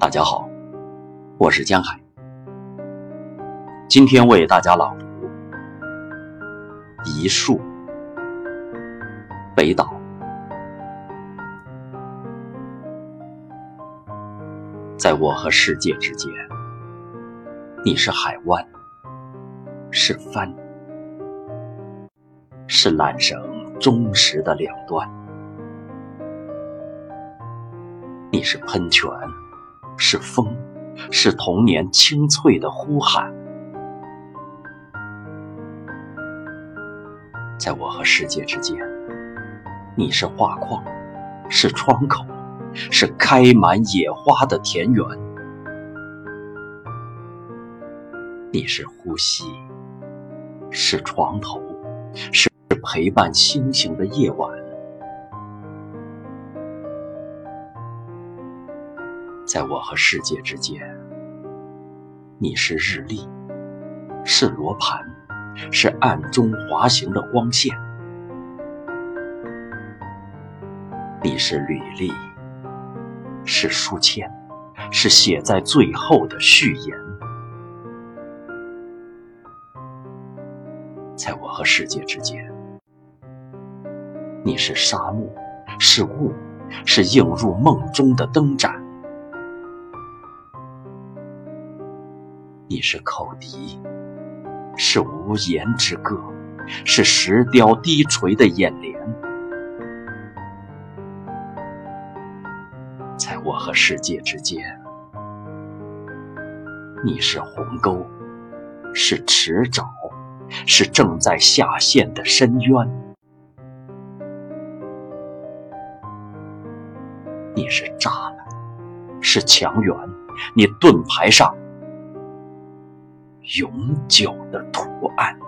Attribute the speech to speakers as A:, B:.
A: 大家好，我是江海，今天为大家朗读《一树》北岛。在我和世界之间，你是海湾，是帆，是缆绳忠实的两端。你是喷泉，是风，是童年清脆的呼喊。在我和世界之间，你是画框，是窗口，是开满野花的田园。你是呼吸，是床头，是陪伴星星的夜晚。在我和世界之间，你是日历，是罗盘，是暗中滑行的光线；你是履历，是书签，是写在最后的序言。在我和世界之间，你是沙漠，是雾，是映入梦中的灯盏。你是口笛，是无言之歌，是石雕低垂的眼帘。在我和世界之间，你是鸿沟，是池沼，是正在下陷的深渊。你是栅栏，是墙垣，你盾牌上。永久的图案。